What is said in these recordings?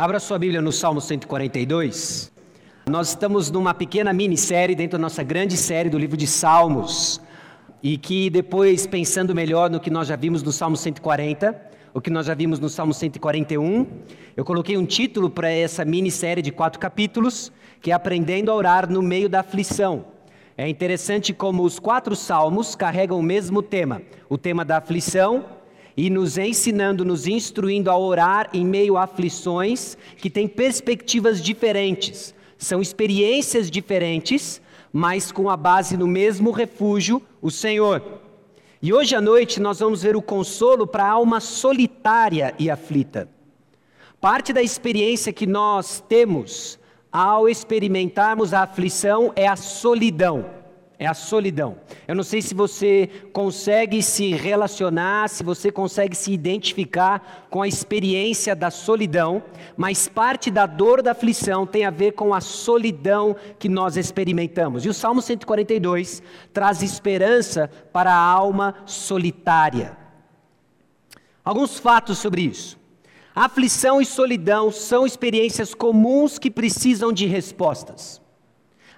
Abra sua Bíblia no Salmo 142. Nós estamos numa pequena minissérie dentro da nossa grande série do livro de Salmos. E que depois, pensando melhor no que nós já vimos no Salmo 140, o que nós já vimos no Salmo 141, eu coloquei um título para essa minissérie de quatro capítulos, que é Aprendendo a Orar no Meio da Aflição. É interessante como os quatro salmos carregam o mesmo tema: o tema da aflição, e nos ensinando, nos instruindo a orar em meio a aflições que têm perspectivas diferentes. São experiências diferentes, mas com a base no mesmo refúgio, o Senhor. E hoje à noite nós vamos ver o consolo para a alma solitária e aflita. Parte da experiência que nós temos ao experimentarmos a aflição é a solidão é a solidão. Eu não sei se você consegue se relacionar, se você consegue se identificar com a experiência da solidão, mas parte da dor da aflição tem a ver com a solidão que nós experimentamos. E o Salmo 142 traz esperança para a alma solitária. Alguns fatos sobre isso. Aflição e solidão são experiências comuns que precisam de respostas.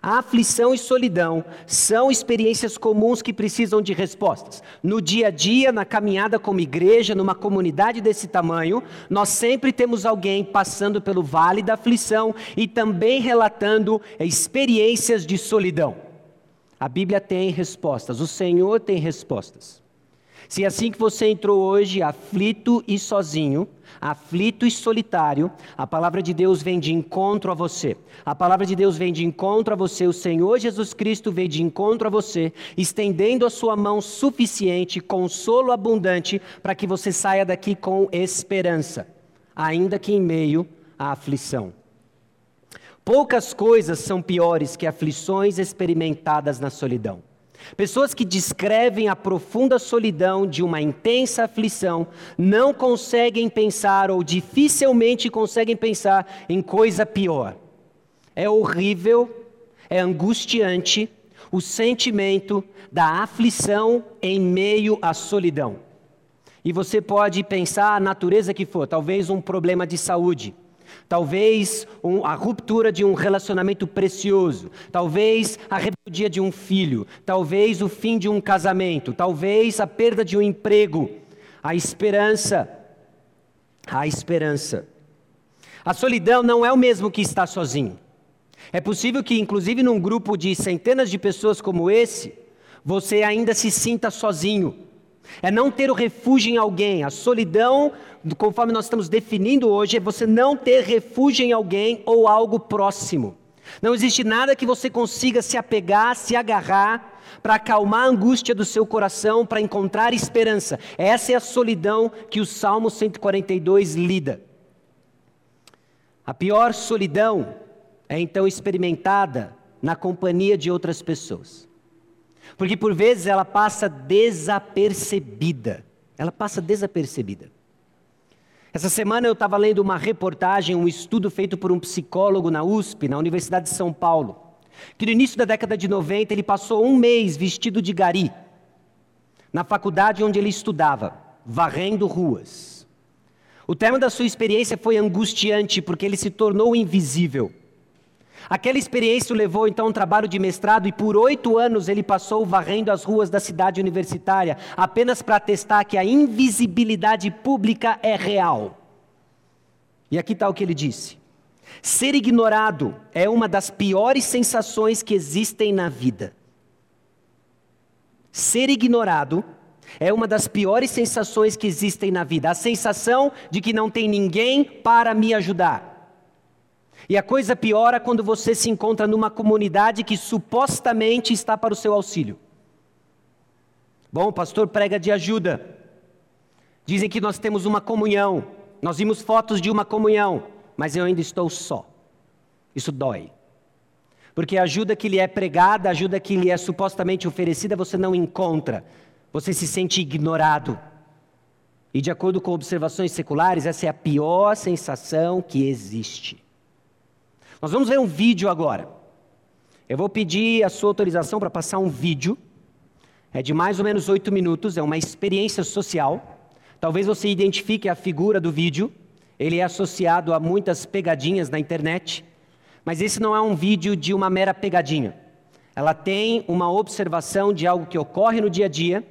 A aflição e solidão são experiências comuns que precisam de respostas. No dia a dia, na caminhada como igreja, numa comunidade desse tamanho, nós sempre temos alguém passando pelo vale da aflição e também relatando experiências de solidão. A Bíblia tem respostas, o Senhor tem respostas. Se é assim que você entrou hoje, aflito e sozinho, aflito e solitário, a palavra de Deus vem de encontro a você. A palavra de Deus vem de encontro a você. O Senhor Jesus Cristo vem de encontro a você, estendendo a sua mão suficiente, consolo abundante, para que você saia daqui com esperança, ainda que em meio à aflição. Poucas coisas são piores que aflições experimentadas na solidão. Pessoas que descrevem a profunda solidão de uma intensa aflição não conseguem pensar ou dificilmente conseguem pensar em coisa pior. É horrível, é angustiante o sentimento da aflição em meio à solidão. E você pode pensar a natureza que for, talvez um problema de saúde, talvez um, a ruptura de um relacionamento precioso, talvez a rebeldia de um filho, talvez o fim de um casamento, talvez a perda de um emprego, a esperança, a esperança. A solidão não é o mesmo que estar sozinho. É possível que, inclusive, num grupo de centenas de pessoas como esse, você ainda se sinta sozinho. É não ter o refúgio em alguém. A solidão, conforme nós estamos definindo hoje, é você não ter refúgio em alguém ou algo próximo. Não existe nada que você consiga se apegar, se agarrar, para acalmar a angústia do seu coração, para encontrar esperança. Essa é a solidão que o Salmo 142 lida. A pior solidão é então experimentada na companhia de outras pessoas. Porque por vezes ela passa desapercebida. Ela passa desapercebida. Essa semana eu estava lendo uma reportagem, um estudo feito por um psicólogo na USP, na Universidade de São Paulo, que no início da década de 90 ele passou um mês vestido de gari, na faculdade onde ele estudava, varrendo ruas. O termo da sua experiência foi angustiante, porque ele se tornou invisível. Aquela experiência o levou então a um trabalho de mestrado e por oito anos ele passou varrendo as ruas da cidade universitária, apenas para atestar que a invisibilidade pública é real. E aqui está o que ele disse: ser ignorado é uma das piores sensações que existem na vida. Ser ignorado é uma das piores sensações que existem na vida. A sensação de que não tem ninguém para me ajudar. E a coisa piora quando você se encontra numa comunidade que supostamente está para o seu auxílio. Bom, o pastor prega de ajuda. Dizem que nós temos uma comunhão. Nós vimos fotos de uma comunhão, mas eu ainda estou só. Isso dói. Porque a ajuda que lhe é pregada, a ajuda que lhe é supostamente oferecida, você não encontra. Você se sente ignorado. E de acordo com observações seculares, essa é a pior sensação que existe. Nós vamos ver um vídeo agora. Eu vou pedir a sua autorização para passar um vídeo. É de mais ou menos oito minutos, é uma experiência social. Talvez você identifique a figura do vídeo. ele é associado a muitas pegadinhas na internet, mas esse não é um vídeo de uma mera pegadinha. Ela tem uma observação de algo que ocorre no dia a dia,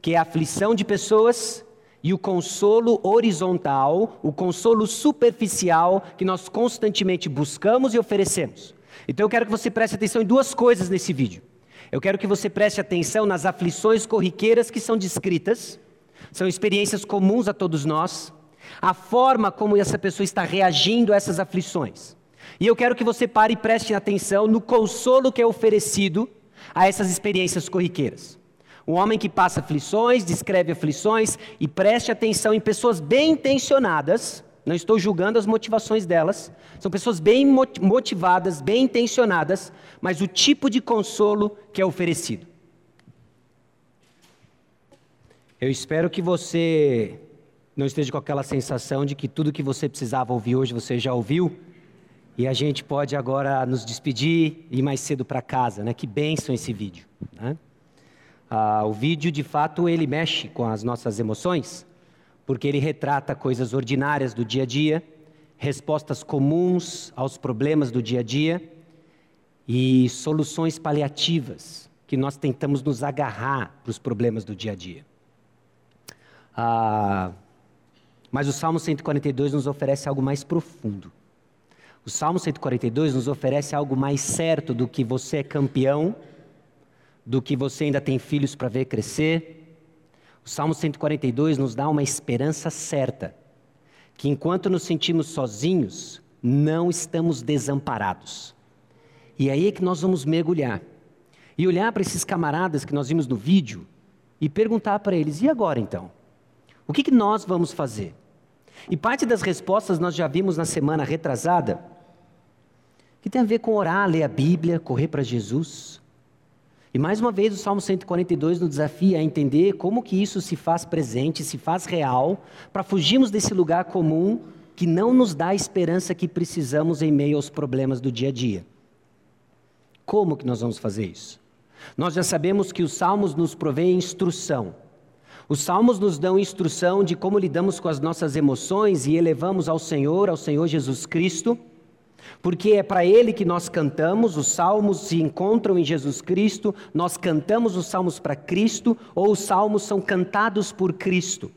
que é a aflição de pessoas e o consolo horizontal, o consolo superficial que nós constantemente buscamos e oferecemos. Então eu quero que você preste atenção em duas coisas nesse vídeo. Eu quero que você preste atenção nas aflições corriqueiras que são descritas, são experiências comuns a todos nós, a forma como essa pessoa está reagindo a essas aflições. E eu quero que você pare e preste atenção no consolo que é oferecido a essas experiências corriqueiras. Um homem que passa aflições, descreve aflições e preste atenção em pessoas bem intencionadas, não estou julgando as motivações delas, são pessoas bem motivadas, bem intencionadas, mas o tipo de consolo que é oferecido. Eu espero que você não esteja com aquela sensação de que tudo que você precisava ouvir hoje você já ouviu e a gente pode agora nos despedir e ir mais cedo para casa, né? Que bênção esse vídeo, né? Ah, o vídeo, de fato, ele mexe com as nossas emoções, porque ele retrata coisas ordinárias do dia a dia, respostas comuns aos problemas do dia a dia e soluções paliativas que nós tentamos nos agarrar para os problemas do dia a dia. Ah, mas o Salmo 142 nos oferece algo mais profundo. O Salmo 142 nos oferece algo mais certo do que você é campeão do que você ainda tem filhos para ver crescer. O Salmo 142 nos dá uma esperança certa, que enquanto nos sentimos sozinhos, não estamos desamparados. E é aí é que nós vamos mergulhar e olhar para esses camaradas que nós vimos no vídeo e perguntar para eles: e agora então? O que, que nós vamos fazer? E parte das respostas nós já vimos na semana retrasada, que tem a ver com orar, ler a Bíblia, correr para Jesus. E mais uma vez o Salmo 142 nos desafia a entender como que isso se faz presente, se faz real, para fugirmos desse lugar comum que não nos dá a esperança que precisamos em meio aos problemas do dia a dia. Como que nós vamos fazer isso? Nós já sabemos que os salmos nos provêem instrução. Os salmos nos dão instrução de como lidamos com as nossas emoções e elevamos ao Senhor, ao Senhor Jesus Cristo porque é para Ele que nós cantamos, os salmos se encontram em Jesus Cristo, nós cantamos os salmos para Cristo, ou os salmos são cantados por Cristo.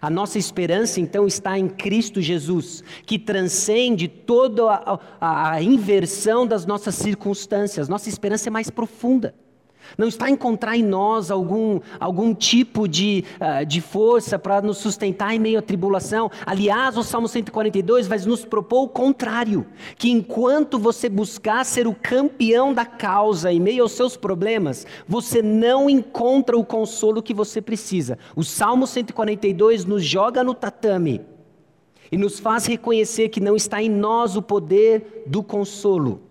A nossa esperança então está em Cristo Jesus, que transcende toda a, a, a inversão das nossas circunstâncias. Nossa esperança é mais profunda. Não está encontrar em nós algum, algum tipo de, uh, de força para nos sustentar em meio à tribulação. Aliás, o Salmo 142 vai nos propor o contrário: que enquanto você buscar ser o campeão da causa em meio aos seus problemas, você não encontra o consolo que você precisa. O Salmo 142 nos joga no tatame e nos faz reconhecer que não está em nós o poder do consolo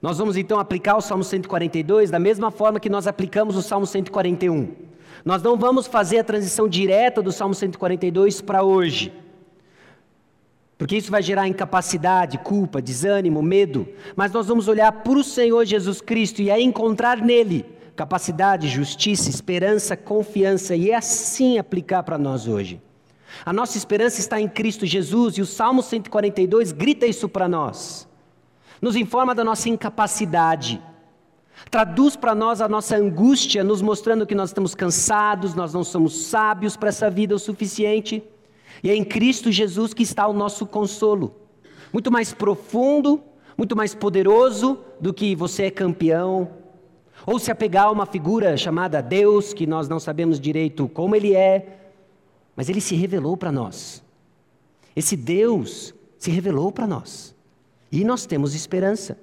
nós vamos então aplicar o Salmo 142 da mesma forma que nós aplicamos o Salmo 141. Nós não vamos fazer a transição direta do Salmo 142 para hoje. Porque isso vai gerar incapacidade, culpa, desânimo, medo. Mas nós vamos olhar para o Senhor Jesus Cristo e aí encontrar nele capacidade, justiça, esperança, confiança e é assim aplicar para nós hoje. A nossa esperança está em Cristo Jesus e o Salmo 142 grita isso para nós nos informa da nossa incapacidade, traduz para nós a nossa angústia, nos mostrando que nós estamos cansados, nós não somos sábios para essa vida o suficiente, e é em Cristo Jesus que está o nosso consolo, muito mais profundo, muito mais poderoso do que você é campeão, ou se apegar a uma figura chamada Deus, que nós não sabemos direito como ele é, mas ele se revelou para nós. Esse Deus se revelou para nós. E nós temos esperança.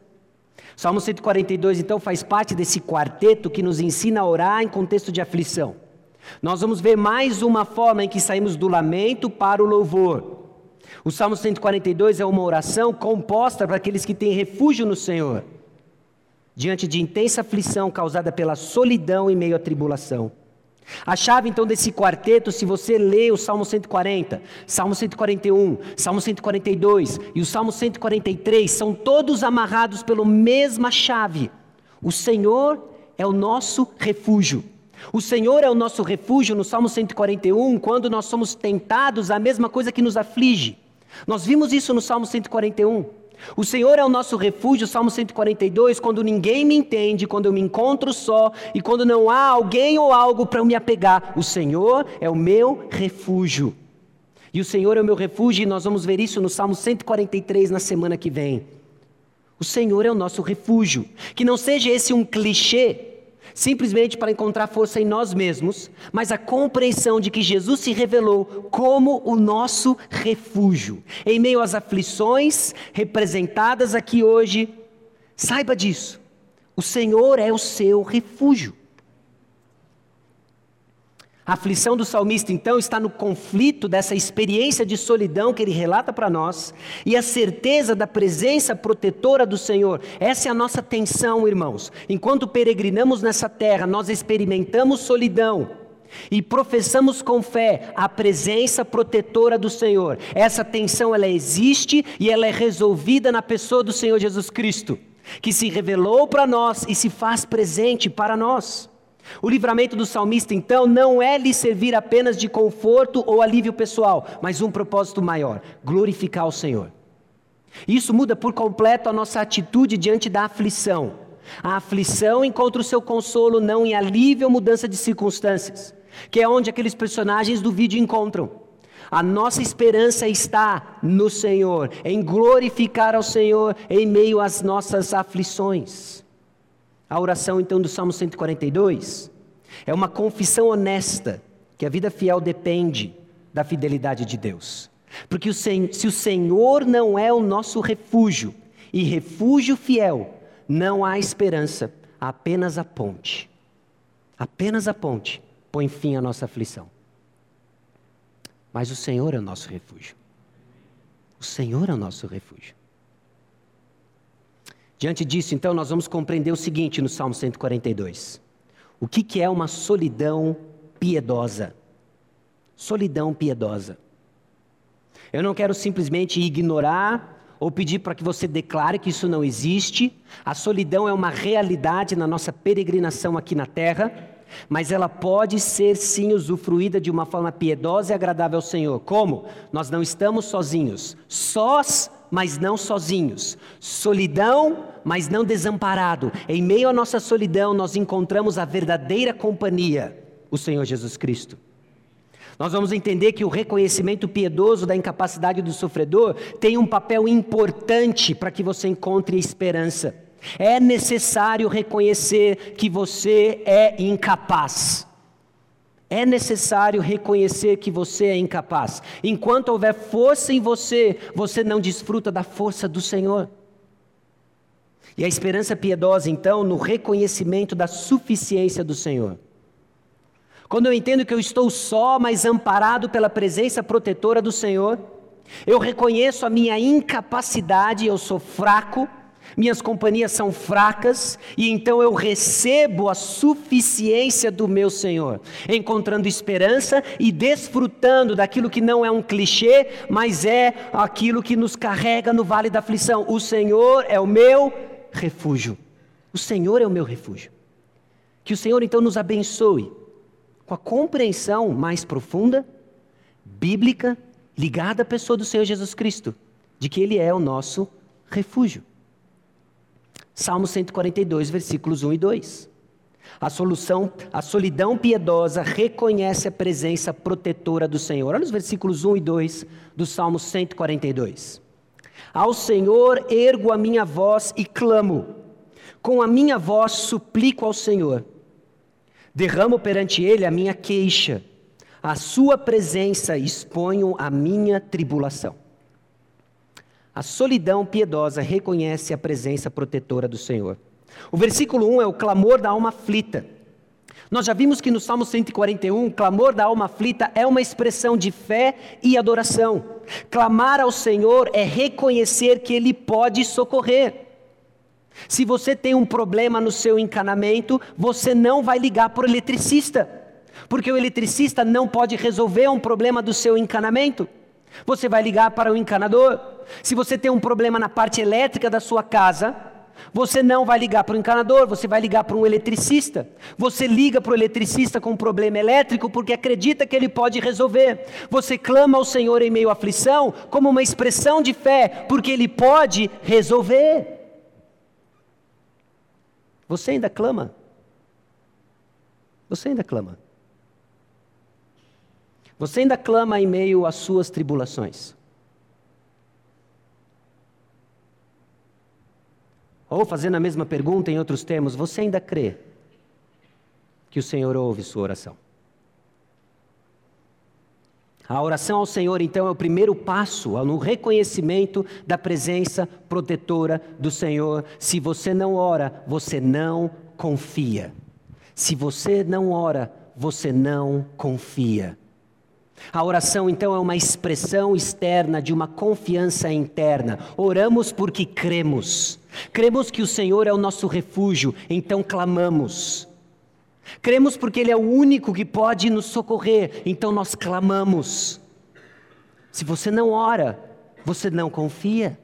Salmo 142, então, faz parte desse quarteto que nos ensina a orar em contexto de aflição. Nós vamos ver mais uma forma em que saímos do lamento para o louvor. O Salmo 142 é uma oração composta para aqueles que têm refúgio no Senhor, diante de intensa aflição causada pela solidão em meio à tribulação. A chave então desse quarteto, se você lê o Salmo 140, Salmo 141, Salmo 142 e o Salmo 143, são todos amarrados pela mesma chave. O Senhor é o nosso refúgio. O Senhor é o nosso refúgio no Salmo 141, quando nós somos tentados, a mesma coisa que nos aflige. Nós vimos isso no Salmo 141. O Senhor é o nosso refúgio, Salmo 142, quando ninguém me entende, quando eu me encontro só e quando não há alguém ou algo para me apegar. O Senhor é o meu refúgio. E o Senhor é o meu refúgio, e nós vamos ver isso no Salmo 143 na semana que vem. O Senhor é o nosso refúgio. Que não seja esse um clichê, simplesmente para encontrar força em nós mesmos, mas a compreensão de que Jesus se revelou como o nosso refúgio. Em meio às aflições representadas aqui hoje, saiba disso. O Senhor é o seu refúgio. A aflição do salmista, então, está no conflito dessa experiência de solidão que ele relata para nós e a certeza da presença protetora do Senhor. Essa é a nossa tensão, irmãos. Enquanto peregrinamos nessa terra, nós experimentamos solidão e professamos com fé a presença protetora do Senhor. Essa tensão ela existe e ela é resolvida na pessoa do Senhor Jesus Cristo, que se revelou para nós e se faz presente para nós. O livramento do salmista, então, não é lhe servir apenas de conforto ou alívio pessoal, mas um propósito maior: glorificar o Senhor. Isso muda por completo a nossa atitude diante da aflição. A aflição encontra o seu consolo não em alívio ou mudança de circunstâncias, que é onde aqueles personagens do vídeo encontram. A nossa esperança está no Senhor, em glorificar ao Senhor em meio às nossas aflições. A oração então do Salmo 142 é uma confissão honesta que a vida fiel depende da fidelidade de Deus. Porque se o Senhor não é o nosso refúgio e refúgio fiel, não há esperança, apenas a ponte. Apenas a ponte põe fim à nossa aflição. Mas o Senhor é o nosso refúgio. O Senhor é o nosso refúgio. Diante disso, então, nós vamos compreender o seguinte no Salmo 142. O que, que é uma solidão piedosa? Solidão piedosa. Eu não quero simplesmente ignorar ou pedir para que você declare que isso não existe. A solidão é uma realidade na nossa peregrinação aqui na terra, mas ela pode ser sim usufruída de uma forma piedosa e agradável ao Senhor. Como? Nós não estamos sozinhos. Sós mas não sozinhos. Solidão, mas não desamparado. Em meio à nossa solidão, nós encontramos a verdadeira companhia, o Senhor Jesus Cristo. Nós vamos entender que o reconhecimento piedoso da incapacidade do sofredor tem um papel importante para que você encontre esperança. É necessário reconhecer que você é incapaz. É necessário reconhecer que você é incapaz. Enquanto houver força em você, você não desfruta da força do Senhor. E a esperança piedosa, então, no reconhecimento da suficiência do Senhor. Quando eu entendo que eu estou só, mas amparado pela presença protetora do Senhor, eu reconheço a minha incapacidade, eu sou fraco, minhas companhias são fracas e então eu recebo a suficiência do meu Senhor, encontrando esperança e desfrutando daquilo que não é um clichê, mas é aquilo que nos carrega no vale da aflição. O Senhor é o meu refúgio. O Senhor é o meu refúgio. Que o Senhor então nos abençoe com a compreensão mais profunda, bíblica, ligada à pessoa do Senhor Jesus Cristo, de que Ele é o nosso refúgio. Salmo 142, versículos 1 e 2. A solução, a solidão piedosa reconhece a presença protetora do Senhor. Olha os versículos 1 e 2 do Salmo 142. Ao Senhor ergo a minha voz e clamo, com a minha voz suplico ao Senhor. Derramo perante Ele a minha queixa, a Sua presença exponho a minha tribulação. A solidão piedosa reconhece a presença protetora do Senhor. O versículo 1 é o clamor da alma aflita. Nós já vimos que no Salmo 141, clamor da alma aflita é uma expressão de fé e adoração. Clamar ao Senhor é reconhecer que Ele pode socorrer. Se você tem um problema no seu encanamento, você não vai ligar para o eletricista, porque o eletricista não pode resolver um problema do seu encanamento. Você vai ligar para o encanador. Se você tem um problema na parte elétrica da sua casa, Você não vai ligar para o encanador, você vai ligar para um eletricista. Você liga para o eletricista com um problema elétrico porque acredita que ele pode resolver. Você clama ao Senhor em meio à aflição como uma expressão de fé, porque ele pode resolver. Você ainda clama? Você ainda clama? Você ainda clama em meio às suas tribulações? Ou fazendo a mesma pergunta em outros termos, você ainda crê que o Senhor ouve sua oração? A oração ao Senhor, então, é o primeiro passo no reconhecimento da presença protetora do Senhor. Se você não ora, você não confia. Se você não ora, você não confia. A oração, então, é uma expressão externa de uma confiança interna. Oramos porque cremos. Cremos que o Senhor é o nosso refúgio, então clamamos. Cremos porque Ele é o único que pode nos socorrer, então nós clamamos. Se você não ora, você não confia.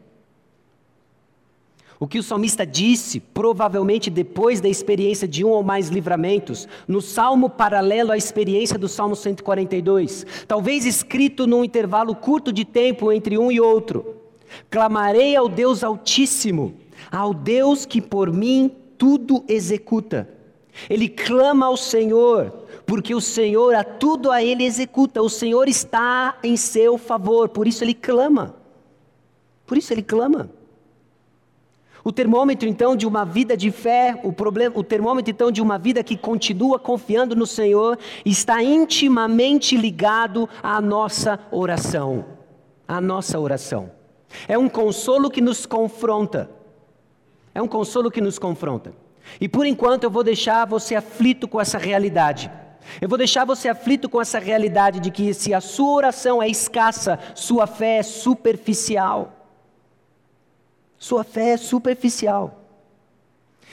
O que o salmista disse, provavelmente depois da experiência de um ou mais livramentos, no salmo paralelo à experiência do Salmo 142, talvez escrito num intervalo curto de tempo entre um e outro: Clamarei ao Deus Altíssimo, ao Deus que por mim tudo executa. Ele clama ao Senhor, porque o Senhor a tudo a ele executa, o Senhor está em seu favor, por isso ele clama. Por isso ele clama. O termômetro então de uma vida de fé, o problema, o termômetro então de uma vida que continua confiando no Senhor, está intimamente ligado à nossa oração. À nossa oração. É um consolo que nos confronta. É um consolo que nos confronta. E por enquanto eu vou deixar você aflito com essa realidade. Eu vou deixar você aflito com essa realidade de que se a sua oração é escassa, sua fé é superficial. Sua fé é superficial.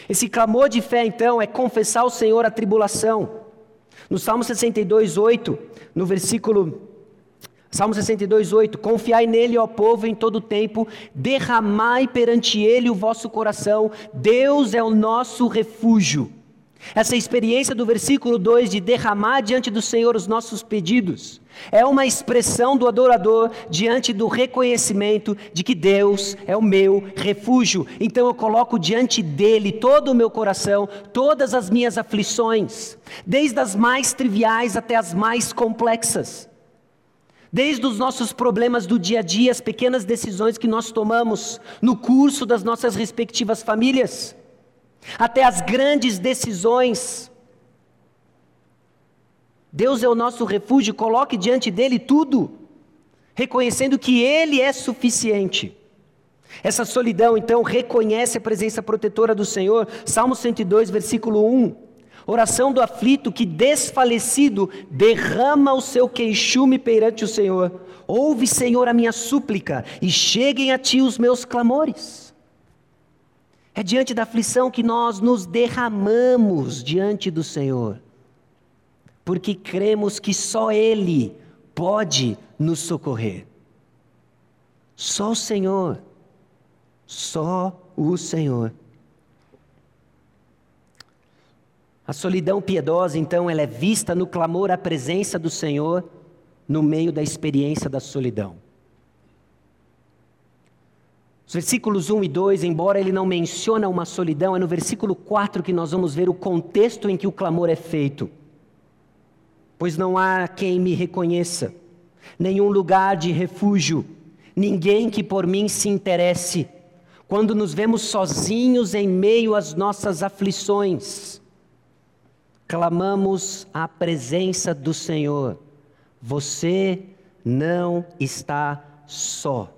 Esse clamor de fé, então, é confessar ao Senhor a tribulação. No Salmo 62, 8, no versículo. Salmo 62, 8: Confiai nele, ó povo, em todo tempo, derramai perante ele o vosso coração, Deus é o nosso refúgio. Essa experiência do versículo 2 de derramar diante do Senhor os nossos pedidos é uma expressão do adorador diante do reconhecimento de que Deus é o meu refúgio. Então eu coloco diante dele todo o meu coração, todas as minhas aflições, desde as mais triviais até as mais complexas. Desde os nossos problemas do dia a dia, as pequenas decisões que nós tomamos no curso das nossas respectivas famílias até as grandes decisões. Deus é o nosso refúgio, coloque diante dele tudo, reconhecendo que ele é suficiente. Essa solidão, então, reconhece a presença protetora do Senhor. Salmo 102, versículo 1. Oração do aflito que, desfalecido, derrama o seu queixume perante o Senhor. Ouve, Senhor, a minha súplica e cheguem a ti os meus clamores. É diante da aflição que nós nos derramamos diante do Senhor, porque cremos que só Ele pode nos socorrer. Só o Senhor, só o Senhor. A solidão piedosa, então, ela é vista no clamor à presença do Senhor no meio da experiência da solidão. Os versículos 1 e 2, embora ele não menciona uma solidão, é no versículo 4 que nós vamos ver o contexto em que o clamor é feito. Pois não há quem me reconheça, nenhum lugar de refúgio, ninguém que por mim se interesse. Quando nos vemos sozinhos em meio às nossas aflições, clamamos a presença do Senhor. Você não está só.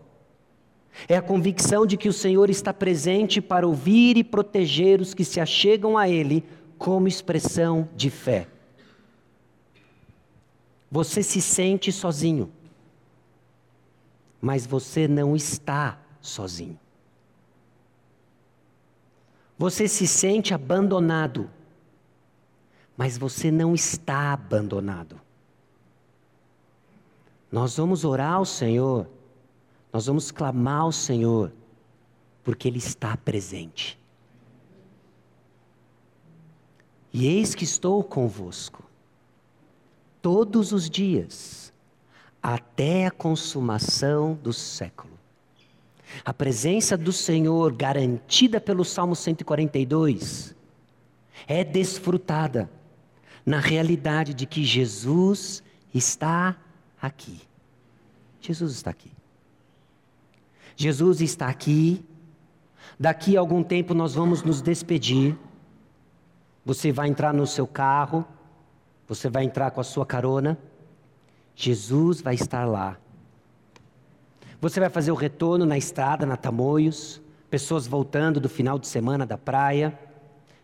É a convicção de que o Senhor está presente para ouvir e proteger os que se achegam a Ele como expressão de fé. Você se sente sozinho, mas você não está sozinho. Você se sente abandonado, mas você não está abandonado. Nós vamos orar ao Senhor nós vamos clamar ao Senhor, porque Ele está presente. E eis que estou convosco todos os dias, até a consumação do século. A presença do Senhor, garantida pelo Salmo 142, é desfrutada na realidade de que Jesus está aqui. Jesus está aqui. Jesus está aqui. Daqui a algum tempo nós vamos nos despedir. Você vai entrar no seu carro, você vai entrar com a sua carona. Jesus vai estar lá. Você vai fazer o retorno na estrada, na Tamoios, pessoas voltando do final de semana da praia.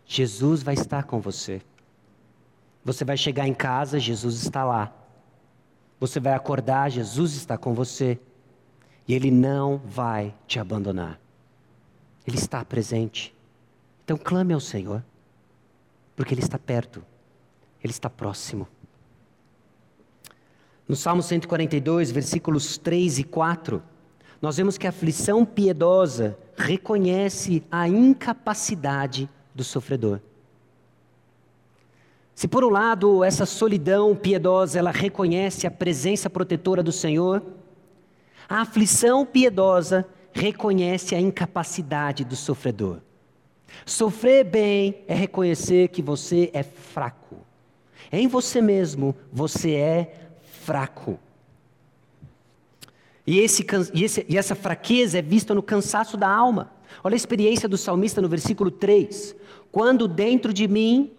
Jesus vai estar com você. Você vai chegar em casa, Jesus está lá. Você vai acordar, Jesus está com você. E Ele não vai te abandonar. Ele está presente. Então clame ao Senhor, porque Ele está perto, Ele está próximo. No Salmo 142, versículos 3 e 4, nós vemos que a aflição piedosa reconhece a incapacidade do sofredor. Se por um lado essa solidão piedosa ela reconhece a presença protetora do Senhor, a aflição piedosa reconhece a incapacidade do sofredor. Sofrer bem é reconhecer que você é fraco. Em você mesmo você é fraco. E, esse, e, esse, e essa fraqueza é vista no cansaço da alma. Olha a experiência do salmista no versículo 3. Quando dentro de mim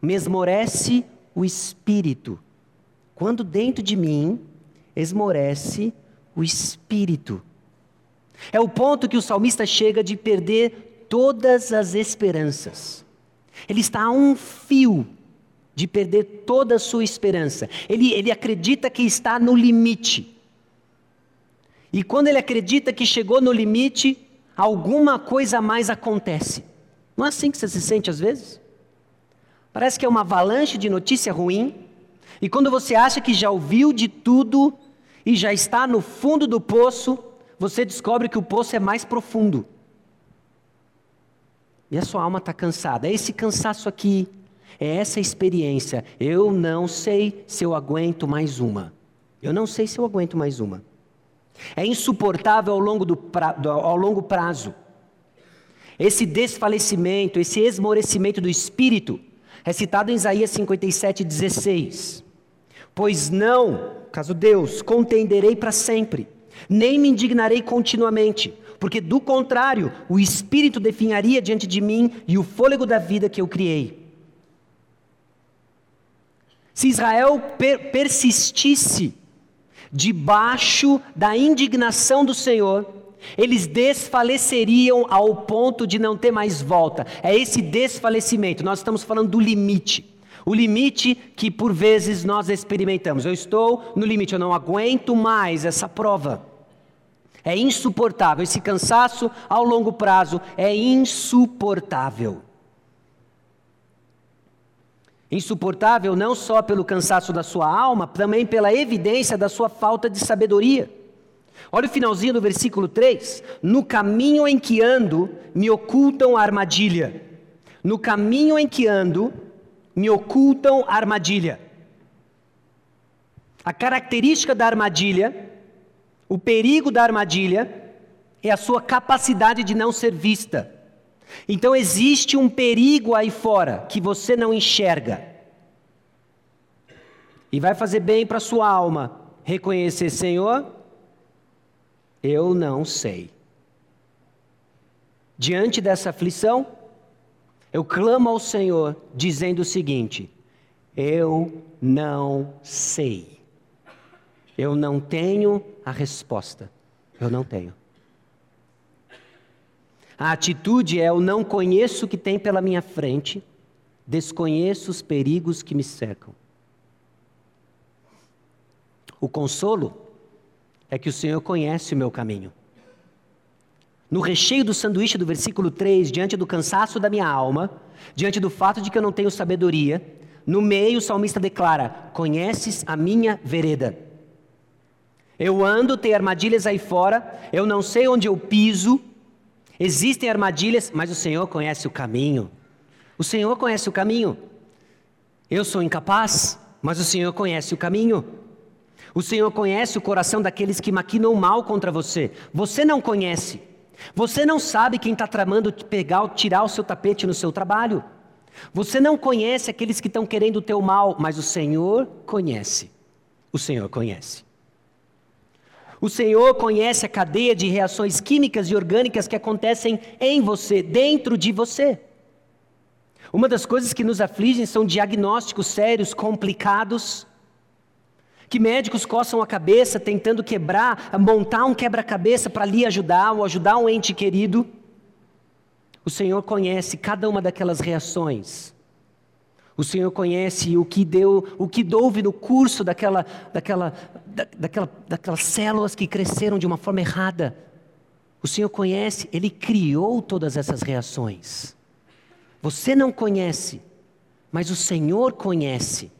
me esmorece o espírito. Quando dentro de mim esmorece o espírito. É o ponto que o salmista chega de perder todas as esperanças. Ele está a um fio de perder toda a sua esperança. Ele, ele acredita que está no limite. E quando ele acredita que chegou no limite, alguma coisa mais acontece. Não é assim que você se sente às vezes? Parece que é uma avalanche de notícia ruim. E quando você acha que já ouviu de tudo e já está no fundo do poço, você descobre que o poço é mais profundo. E a sua alma está cansada. É esse cansaço aqui, é essa experiência. Eu não sei se eu aguento mais uma. Eu não sei se eu aguento mais uma. É insuportável ao longo, do pra, ao longo prazo. Esse desfalecimento, esse esmorecimento do espírito é citado em Isaías 57, 16. Pois não, caso Deus, contenderei para sempre, nem me indignarei continuamente, porque do contrário, o espírito definharia diante de mim e o fôlego da vida que eu criei. Se Israel per persistisse debaixo da indignação do Senhor, eles desfaleceriam ao ponto de não ter mais volta. É esse desfalecimento. Nós estamos falando do limite. O limite que por vezes nós experimentamos. Eu estou no limite, eu não aguento mais essa prova. É insuportável. Esse cansaço ao longo prazo é insuportável. Insuportável não só pelo cansaço da sua alma, também pela evidência da sua falta de sabedoria. Olha o finalzinho do versículo 3. No caminho em que ando, me ocultam a armadilha. No caminho em que ando, me ocultam a armadilha. A característica da armadilha, o perigo da armadilha, é a sua capacidade de não ser vista. Então existe um perigo aí fora que você não enxerga. E vai fazer bem para sua alma reconhecer, Senhor, eu não sei. Diante dessa aflição, eu clamo ao Senhor, dizendo o seguinte: Eu não sei. Eu não tenho a resposta. Eu não tenho. A atitude é: eu não conheço o que tem pela minha frente, desconheço os perigos que me cercam. O consolo é que o Senhor conhece o meu caminho. No recheio do sanduíche do versículo 3, diante do cansaço da minha alma, diante do fato de que eu não tenho sabedoria, no meio o salmista declara: Conheces a minha vereda. Eu ando, tem armadilhas aí fora, eu não sei onde eu piso, existem armadilhas, mas o Senhor conhece o caminho. O Senhor conhece o caminho. Eu sou incapaz, mas o Senhor conhece o caminho. O Senhor conhece o coração daqueles que maquinam mal contra você. Você não conhece. Você não sabe quem está tramando pegar, tirar o seu tapete no seu trabalho. Você não conhece aqueles que estão querendo o teu mal, mas o Senhor conhece. O Senhor conhece. O Senhor conhece a cadeia de reações químicas e orgânicas que acontecem em você, dentro de você. Uma das coisas que nos afligem são diagnósticos sérios, complicados, que médicos coçam a cabeça tentando quebrar, montar um quebra-cabeça para lhe ajudar ou ajudar um ente querido. O Senhor conhece cada uma daquelas reações. O Senhor conhece o que deu, o que houve no curso daquela, daquela, da, daquela, daquelas células que cresceram de uma forma errada. O Senhor conhece, Ele criou todas essas reações. Você não conhece, mas o Senhor conhece.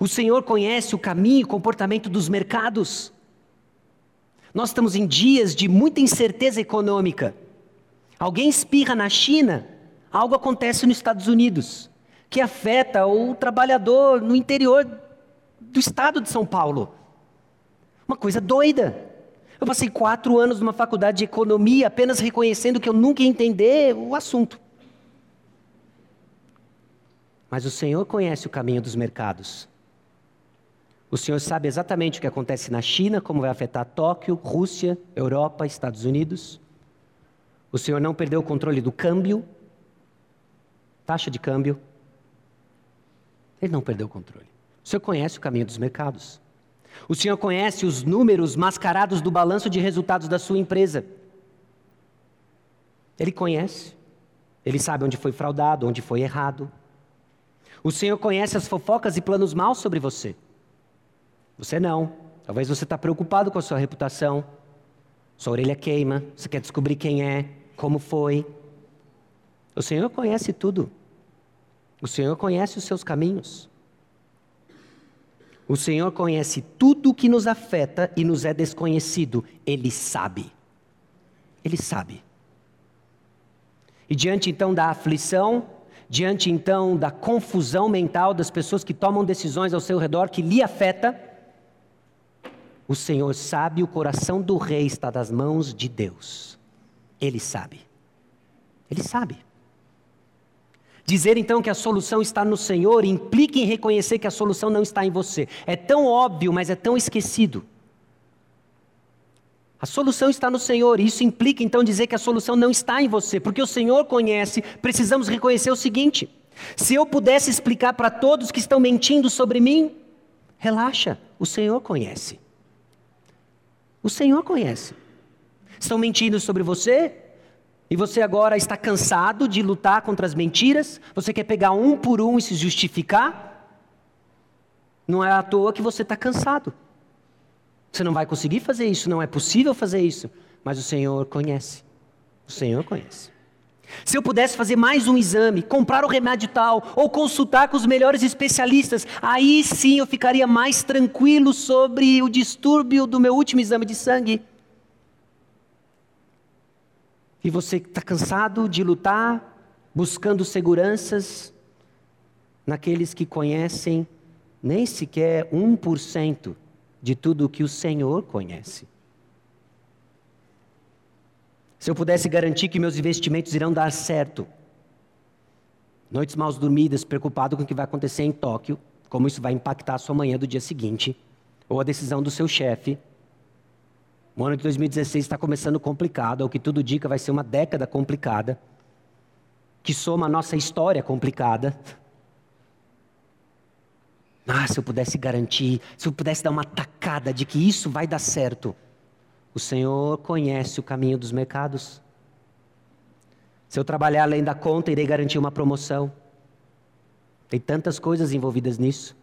O Senhor conhece o caminho e comportamento dos mercados. Nós estamos em dias de muita incerteza econômica. Alguém espirra na China, algo acontece nos Estados Unidos, que afeta o trabalhador no interior do estado de São Paulo. Uma coisa doida. Eu passei quatro anos numa faculdade de economia apenas reconhecendo que eu nunca ia entender o assunto. Mas o Senhor conhece o caminho dos mercados. O Senhor sabe exatamente o que acontece na China, como vai afetar Tóquio, Rússia, Europa, Estados Unidos. O Senhor não perdeu o controle do câmbio, taxa de câmbio. Ele não perdeu o controle. O Senhor conhece o caminho dos mercados. O Senhor conhece os números mascarados do balanço de resultados da sua empresa. Ele conhece. Ele sabe onde foi fraudado, onde foi errado. O Senhor conhece as fofocas e planos maus sobre você. Você não. Talvez você está preocupado com a sua reputação. Sua orelha queima, você quer descobrir quem é, como foi. O Senhor conhece tudo. O Senhor conhece os seus caminhos. O Senhor conhece tudo que nos afeta e nos é desconhecido. Ele sabe. Ele sabe. E diante então da aflição, diante então da confusão mental das pessoas que tomam decisões ao seu redor que lhe afeta, o Senhor sabe, o coração do rei está das mãos de Deus. Ele sabe. Ele sabe. Dizer então que a solução está no Senhor implica em reconhecer que a solução não está em você. É tão óbvio, mas é tão esquecido. A solução está no Senhor, e isso implica então dizer que a solução não está em você, porque o Senhor conhece, precisamos reconhecer o seguinte: se eu pudesse explicar para todos que estão mentindo sobre mim, relaxa, o Senhor conhece. O Senhor conhece. Estão mentindo sobre você? E você agora está cansado de lutar contra as mentiras? Você quer pegar um por um e se justificar? Não é à toa que você está cansado. Você não vai conseguir fazer isso, não é possível fazer isso. Mas o Senhor conhece. O Senhor conhece. Se eu pudesse fazer mais um exame, comprar o remédio tal, ou consultar com os melhores especialistas, aí sim eu ficaria mais tranquilo sobre o distúrbio do meu último exame de sangue. E você está cansado de lutar, buscando seguranças naqueles que conhecem nem sequer 1% de tudo o que o Senhor conhece. Se eu pudesse garantir que meus investimentos irão dar certo, noites mal dormidas, preocupado com o que vai acontecer em Tóquio, como isso vai impactar a sua manhã do dia seguinte, ou a decisão do seu chefe. O ano de 2016 está começando complicado, ao que tudo indica vai ser uma década complicada, que soma a nossa história complicada. Ah, se eu pudesse garantir, se eu pudesse dar uma tacada de que isso vai dar certo, o Senhor conhece o caminho dos mercados. Se eu trabalhar além da conta, irei garantir uma promoção. Tem tantas coisas envolvidas nisso.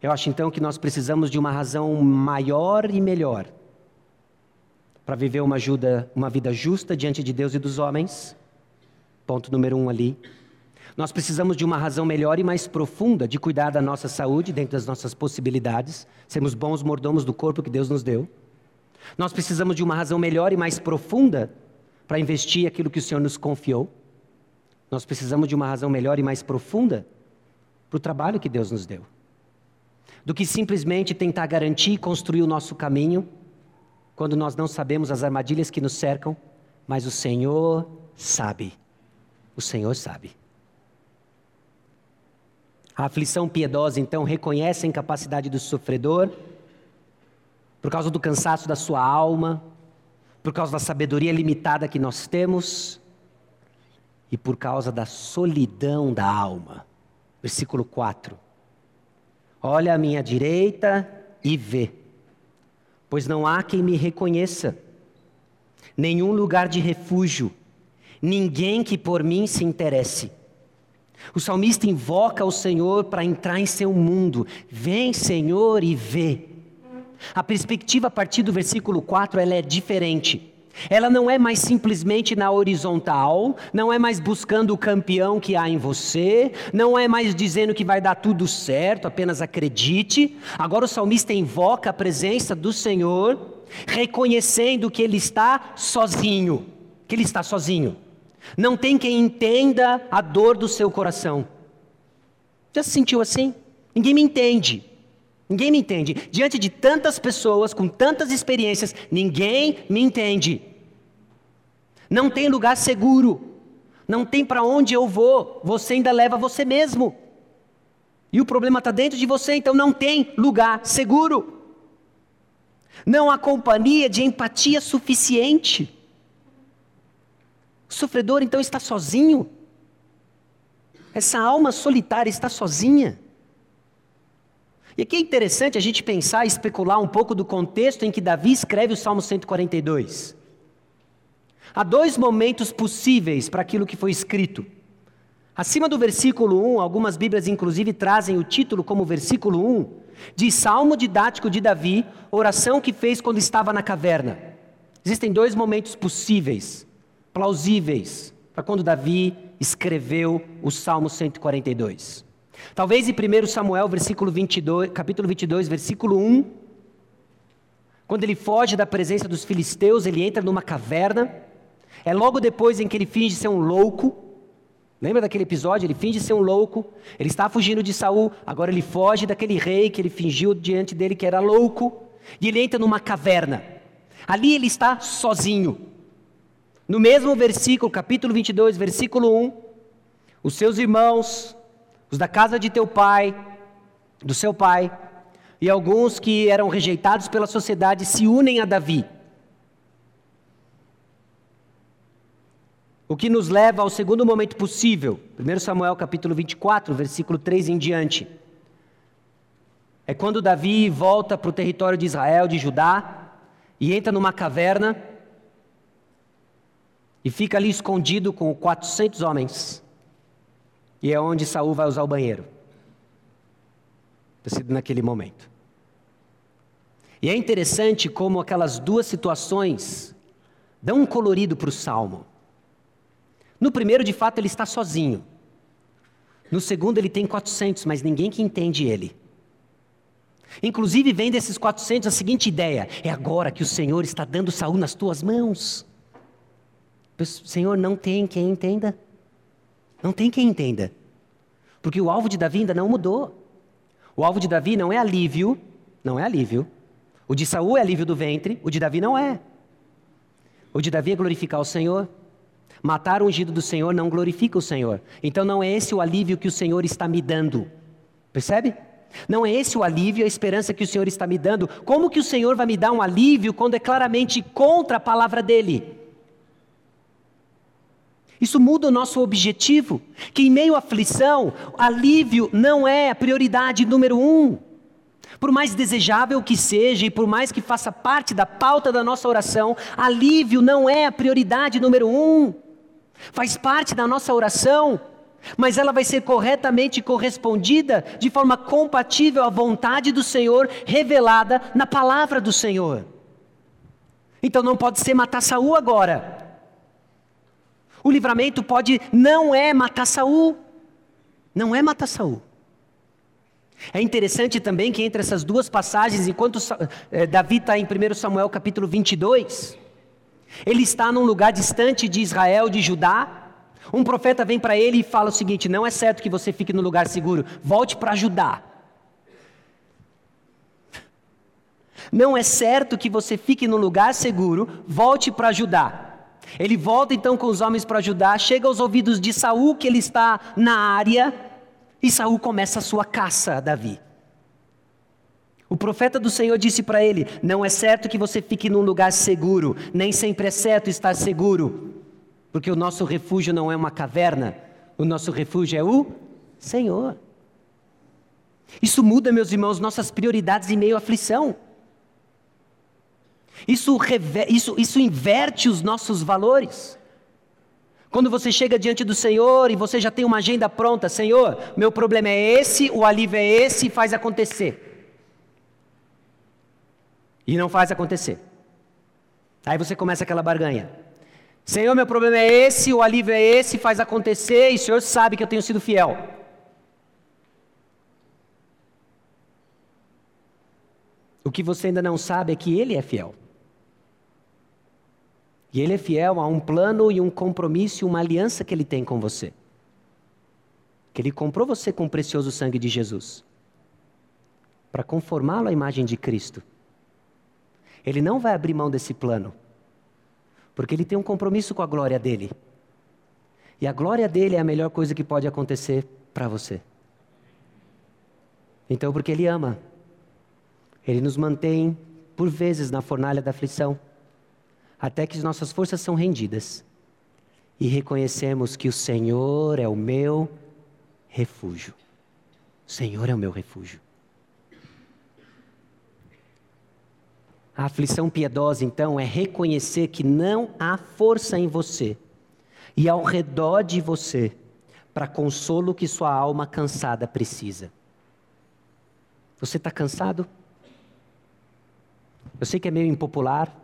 Eu acho então que nós precisamos de uma razão maior e melhor para viver uma, ajuda, uma vida justa diante de Deus e dos homens. Ponto número um ali. Nós precisamos de uma razão melhor e mais profunda de cuidar da nossa saúde dentro das nossas possibilidades, sermos bons mordomos do corpo que Deus nos deu. Nós precisamos de uma razão melhor e mais profunda para investir aquilo que o Senhor nos confiou. Nós precisamos de uma razão melhor e mais profunda para o trabalho que Deus nos deu, do que simplesmente tentar garantir e construir o nosso caminho quando nós não sabemos as armadilhas que nos cercam, mas o Senhor sabe. O Senhor sabe. A aflição piedosa, então, reconhece a incapacidade do sofredor, por causa do cansaço da sua alma, por causa da sabedoria limitada que nós temos e por causa da solidão da alma. Versículo 4. Olha à minha direita e vê, pois não há quem me reconheça, nenhum lugar de refúgio, ninguém que por mim se interesse. O salmista invoca o Senhor para entrar em seu mundo. Vem, Senhor, e vê. A perspectiva a partir do versículo 4 ela é diferente. Ela não é mais simplesmente na horizontal, não é mais buscando o campeão que há em você, não é mais dizendo que vai dar tudo certo, apenas acredite. Agora o salmista invoca a presença do Senhor, reconhecendo que ele está sozinho, que ele está sozinho. Não tem quem entenda a dor do seu coração. Já se sentiu assim? Ninguém me entende. Ninguém me entende. Diante de tantas pessoas, com tantas experiências, ninguém me entende. Não tem lugar seguro. Não tem para onde eu vou. Você ainda leva você mesmo. E o problema está dentro de você, então não tem lugar seguro. Não há companhia de empatia suficiente. O sofredor então está sozinho. Essa alma solitária está sozinha. E aqui é interessante a gente pensar e especular um pouco do contexto em que Davi escreve o Salmo 142. Há dois momentos possíveis para aquilo que foi escrito. Acima do versículo 1, algumas Bíblias inclusive trazem o título como versículo 1, de Salmo didático de Davi, oração que fez quando estava na caverna. Existem dois momentos possíveis plausíveis para quando Davi escreveu o Salmo 142. Talvez em 1 Samuel, versículo 22, capítulo 22, versículo 1, quando ele foge da presença dos filisteus, ele entra numa caverna. É logo depois em que ele finge ser um louco. Lembra daquele episódio? Ele finge ser um louco. Ele está fugindo de Saul, agora ele foge daquele rei que ele fingiu diante dele que era louco, e ele entra numa caverna. Ali ele está sozinho. No mesmo versículo, capítulo 22, versículo 1, os seus irmãos, os da casa de teu pai, do seu pai, e alguns que eram rejeitados pela sociedade se unem a Davi. O que nos leva ao segundo momento possível, 1 Samuel capítulo 24, versículo 3 em diante. É quando Davi volta para o território de Israel, de Judá, e entra numa caverna e fica ali escondido com 400 homens. E é onde Saul vai usar o banheiro. Decidido naquele momento. E é interessante como aquelas duas situações dão um colorido para o salmo. No primeiro, de fato, ele está sozinho. No segundo, ele tem 400, mas ninguém que entende ele. Inclusive, vem desses 400 a seguinte ideia: é agora que o Senhor está dando Saul nas tuas mãos. Senhor, não tem quem entenda. Não tem quem entenda. Porque o alvo de Davi ainda não mudou. O alvo de Davi não é alívio, não é alívio. O de Saul é alívio do ventre, o de Davi não é. O de Davi é glorificar o Senhor. Matar o ungido do Senhor não glorifica o Senhor. Então não é esse o alívio que o Senhor está me dando. Percebe? Não é esse o alívio, a esperança que o Senhor está me dando. Como que o Senhor vai me dar um alívio quando é claramente contra a palavra dele? Isso muda o nosso objetivo, que em meio à aflição, alívio não é a prioridade número um. Por mais desejável que seja e por mais que faça parte da pauta da nossa oração, alívio não é a prioridade número um. Faz parte da nossa oração, mas ela vai ser corretamente correspondida de forma compatível à vontade do Senhor revelada na palavra do Senhor. Então não pode ser matar Saul agora. O livramento pode não é matar Saul. Não é matar Saul. É interessante também que entre essas duas passagens, enquanto eh, Davi está em 1 Samuel capítulo 22, ele está num lugar distante de Israel, de Judá, Um profeta vem para ele e fala o seguinte: não é certo que você fique no lugar seguro, volte para ajudar. Não é certo que você fique no lugar seguro, volte para ajudar. Ele volta então com os homens para ajudar, chega aos ouvidos de Saul que ele está na área, e Saul começa a sua caça a Davi. O profeta do Senhor disse para ele: Não é certo que você fique num lugar seguro, nem sempre é certo estar seguro, porque o nosso refúgio não é uma caverna, o nosso refúgio é o Senhor. Isso muda, meus irmãos, nossas prioridades em meio à aflição. Isso, isso, isso inverte os nossos valores. Quando você chega diante do Senhor e você já tem uma agenda pronta, Senhor, meu problema é esse, o alívio é esse, faz acontecer. E não faz acontecer. Aí você começa aquela barganha. Senhor, meu problema é esse, o alívio é esse, faz acontecer, e o Senhor sabe que eu tenho sido fiel. O que você ainda não sabe é que Ele é fiel. E Ele é fiel a um plano e um compromisso e uma aliança que Ele tem com você. Que Ele comprou você com o precioso sangue de Jesus para conformá-lo à imagem de Cristo. Ele não vai abrir mão desse plano, porque Ele tem um compromisso com a glória dele. E a glória dele é a melhor coisa que pode acontecer para você. Então, porque Ele ama, Ele nos mantém, por vezes, na fornalha da aflição até que nossas forças são rendidas e reconhecemos que o Senhor é o meu refúgio. O Senhor é o meu refúgio. A aflição piedosa, então, é reconhecer que não há força em você e ao redor de você para consolo que sua alma cansada precisa. Você está cansado? Eu sei que é meio impopular,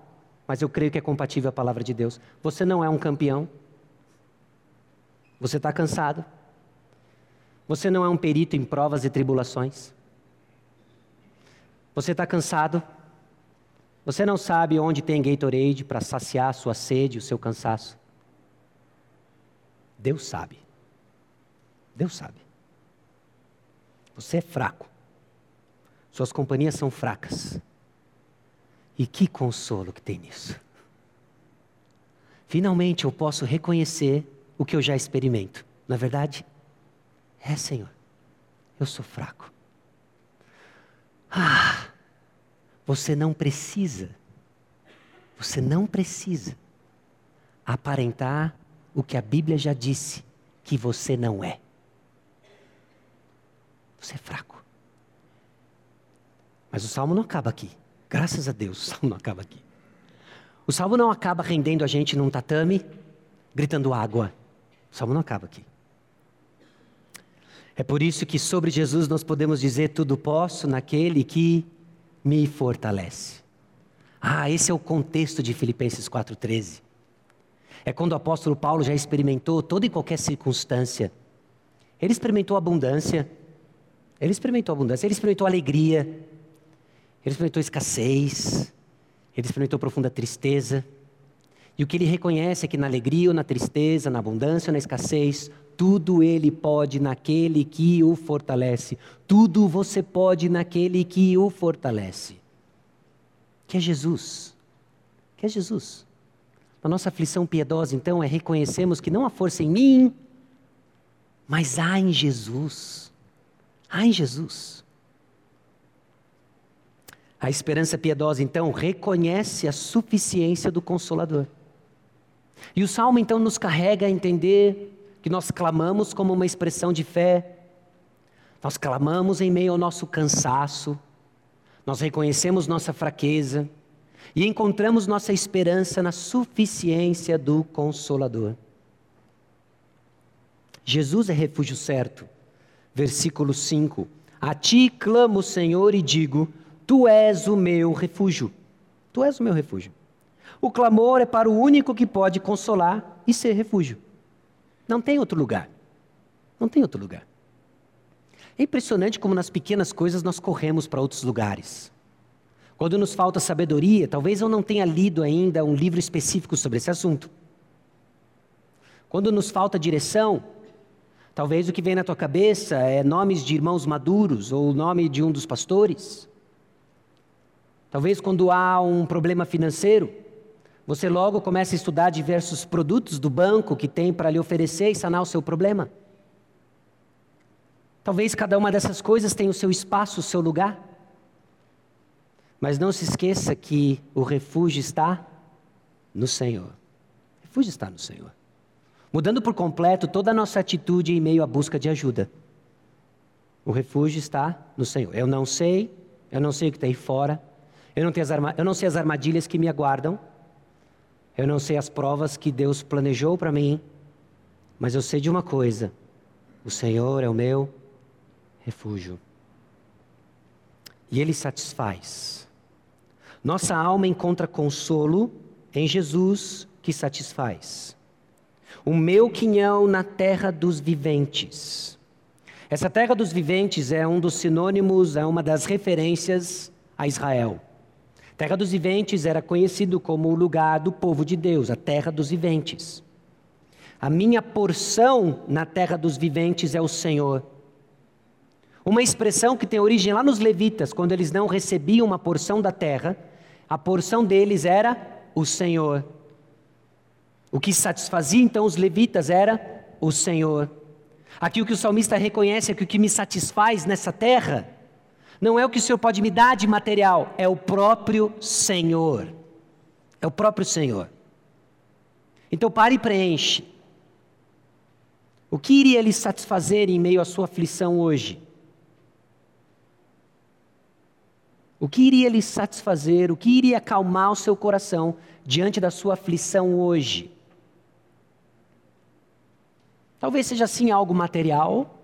mas eu creio que é compatível à palavra de Deus. Você não é um campeão. Você está cansado. Você não é um perito em provas e tribulações. Você está cansado. Você não sabe onde tem Gatorade para saciar a sua sede, o seu cansaço. Deus sabe. Deus sabe. Você é fraco. Suas companhias são fracas. E que consolo que tem nisso. Finalmente eu posso reconhecer o que eu já experimento. Na é verdade, é, Senhor, eu sou fraco. Ah, você não precisa, você não precisa aparentar o que a Bíblia já disse que você não é. Você é fraco. Mas o salmo não acaba aqui. Graças a Deus, o salmo não acaba aqui. O salmo não acaba rendendo a gente num tatame, gritando água. O salmo não acaba aqui. É por isso que sobre Jesus nós podemos dizer: tudo posso naquele que me fortalece. Ah, esse é o contexto de Filipenses 4,13. É quando o apóstolo Paulo já experimentou toda e qualquer circunstância. Ele experimentou abundância, ele experimentou abundância, ele experimentou alegria, ele experimentou escassez, ele experimentou profunda tristeza. E o que ele reconhece é que na alegria ou na tristeza, na abundância ou na escassez, tudo ele pode naquele que o fortalece. Tudo você pode naquele que o fortalece. Que é Jesus. Que é Jesus. A nossa aflição piedosa, então, é reconhecermos que não há força em mim, mas há em Jesus. Há em Jesus. A esperança piedosa, então, reconhece a suficiência do Consolador. E o salmo, então, nos carrega a entender que nós clamamos como uma expressão de fé, nós clamamos em meio ao nosso cansaço, nós reconhecemos nossa fraqueza e encontramos nossa esperança na suficiência do Consolador. Jesus é refúgio certo. Versículo 5: A ti clamo, Senhor, e digo: Tu és o meu refúgio. Tu és o meu refúgio. O clamor é para o único que pode consolar e ser refúgio. Não tem outro lugar. Não tem outro lugar. É impressionante como nas pequenas coisas nós corremos para outros lugares. Quando nos falta sabedoria, talvez eu não tenha lido ainda um livro específico sobre esse assunto. Quando nos falta direção, talvez o que vem na tua cabeça é nomes de irmãos maduros ou o nome de um dos pastores. Talvez quando há um problema financeiro, você logo começa a estudar diversos produtos do banco que tem para lhe oferecer e sanar o seu problema. Talvez cada uma dessas coisas tenha o seu espaço, o seu lugar. Mas não se esqueça que o refúgio está no Senhor. O refúgio está no Senhor. Mudando por completo toda a nossa atitude em meio à busca de ajuda. O refúgio está no Senhor. Eu não sei, eu não sei o que aí fora, eu não, eu não sei as armadilhas que me aguardam, eu não sei as provas que Deus planejou para mim, mas eu sei de uma coisa: o Senhor é o meu refúgio. E Ele satisfaz. Nossa alma encontra consolo em Jesus que satisfaz. O meu quinhão na terra dos viventes. Essa terra dos viventes é um dos sinônimos, é uma das referências a Israel. Terra dos viventes era conhecido como o lugar do povo de Deus, a terra dos viventes. A minha porção na terra dos viventes é o Senhor. Uma expressão que tem origem lá nos levitas, quando eles não recebiam uma porção da terra, a porção deles era o Senhor. O que satisfazia então os levitas era o Senhor. Aqui o que o salmista reconhece é que o que me satisfaz nessa terra não é o que o Senhor pode me dar de material, é o próprio Senhor. É o próprio Senhor. Então pare e preenche. O que iria lhe satisfazer em meio à sua aflição hoje? O que iria lhe satisfazer, o que iria acalmar o seu coração diante da sua aflição hoje? Talvez seja assim algo material,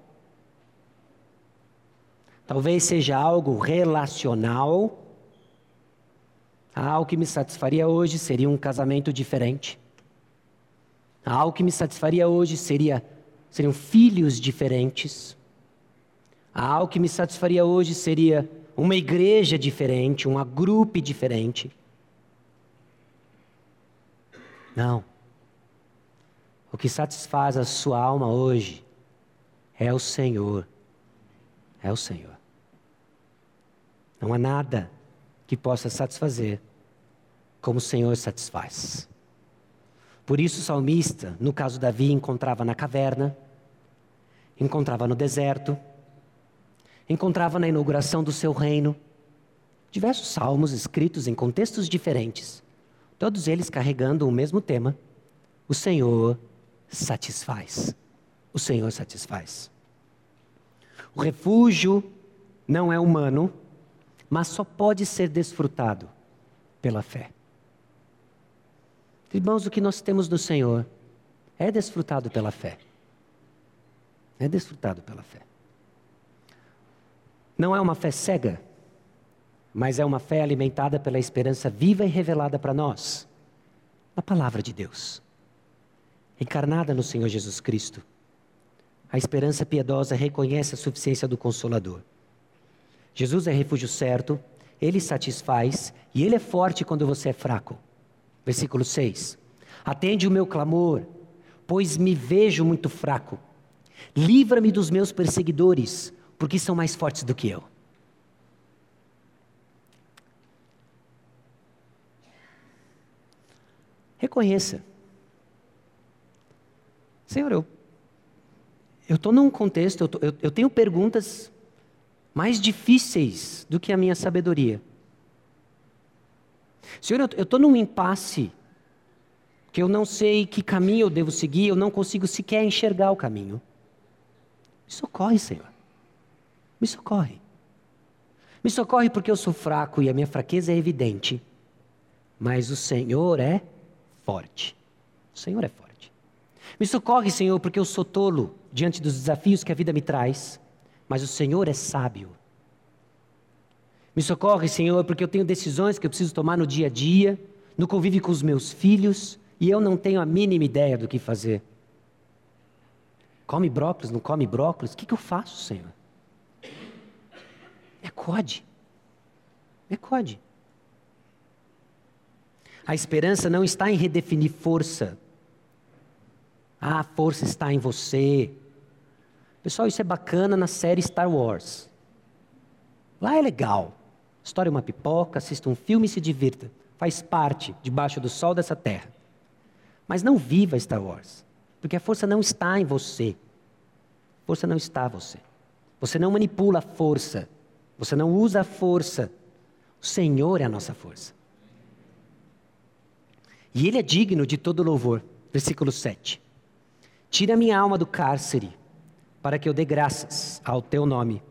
talvez seja algo relacional. Algo que me satisfaria hoje seria um casamento diferente. Algo que me satisfaria hoje seria seriam filhos diferentes. Algo que me satisfaria hoje seria uma igreja diferente, um grupo diferente. Não. O que satisfaz a sua alma hoje é o Senhor. É o Senhor. Não há nada que possa satisfazer como o Senhor satisfaz. Por isso o salmista, no caso Davi, encontrava na caverna, encontrava no deserto, encontrava na inauguração do seu reino. Diversos salmos escritos em contextos diferentes, todos eles carregando o mesmo tema: o Senhor satisfaz. O Senhor satisfaz. O refúgio não é humano, mas só pode ser desfrutado pela fé. Irmãos, o que nós temos no Senhor é desfrutado pela fé. É desfrutado pela fé. Não é uma fé cega, mas é uma fé alimentada pela esperança viva e revelada para nós, na palavra de Deus, encarnada no Senhor Jesus Cristo. A esperança piedosa reconhece a suficiência do Consolador. Jesus é refúgio certo, ele satisfaz e ele é forte quando você é fraco. Versículo 6. Atende o meu clamor, pois me vejo muito fraco. Livra-me dos meus perseguidores, porque são mais fortes do que eu. Reconheça. Senhor, eu estou num contexto, eu, tô, eu, eu tenho perguntas mais difíceis do que a minha sabedoria. Senhor, eu estou num impasse que eu não sei que caminho eu devo seguir, eu não consigo sequer enxergar o caminho. Me socorre, Senhor. Me socorre. Me socorre porque eu sou fraco e a minha fraqueza é evidente. Mas o Senhor é forte. O Senhor é forte. Me socorre, Senhor, porque eu sou tolo diante dos desafios que a vida me traz. Mas o Senhor é sábio. Me socorre, Senhor, porque eu tenho decisões que eu preciso tomar no dia a dia, no convívio com os meus filhos, e eu não tenho a mínima ideia do que fazer. Come brócolis, não come brócolis? O que, que eu faço, Senhor? Ecode. Ecode. A esperança não está em redefinir força. Ah, a força está em você. Pessoal, isso é bacana na série Star Wars. Lá é legal. História é uma pipoca, assista um filme e se divirta. Faz parte debaixo do sol dessa terra. Mas não viva Star Wars, porque a força não está em você. A força não está em você. Você não manipula a força. Você não usa a força. O Senhor é a nossa força. E Ele é digno de todo louvor. Versículo 7. Tira minha alma do cárcere, para que eu dê graças ao teu nome.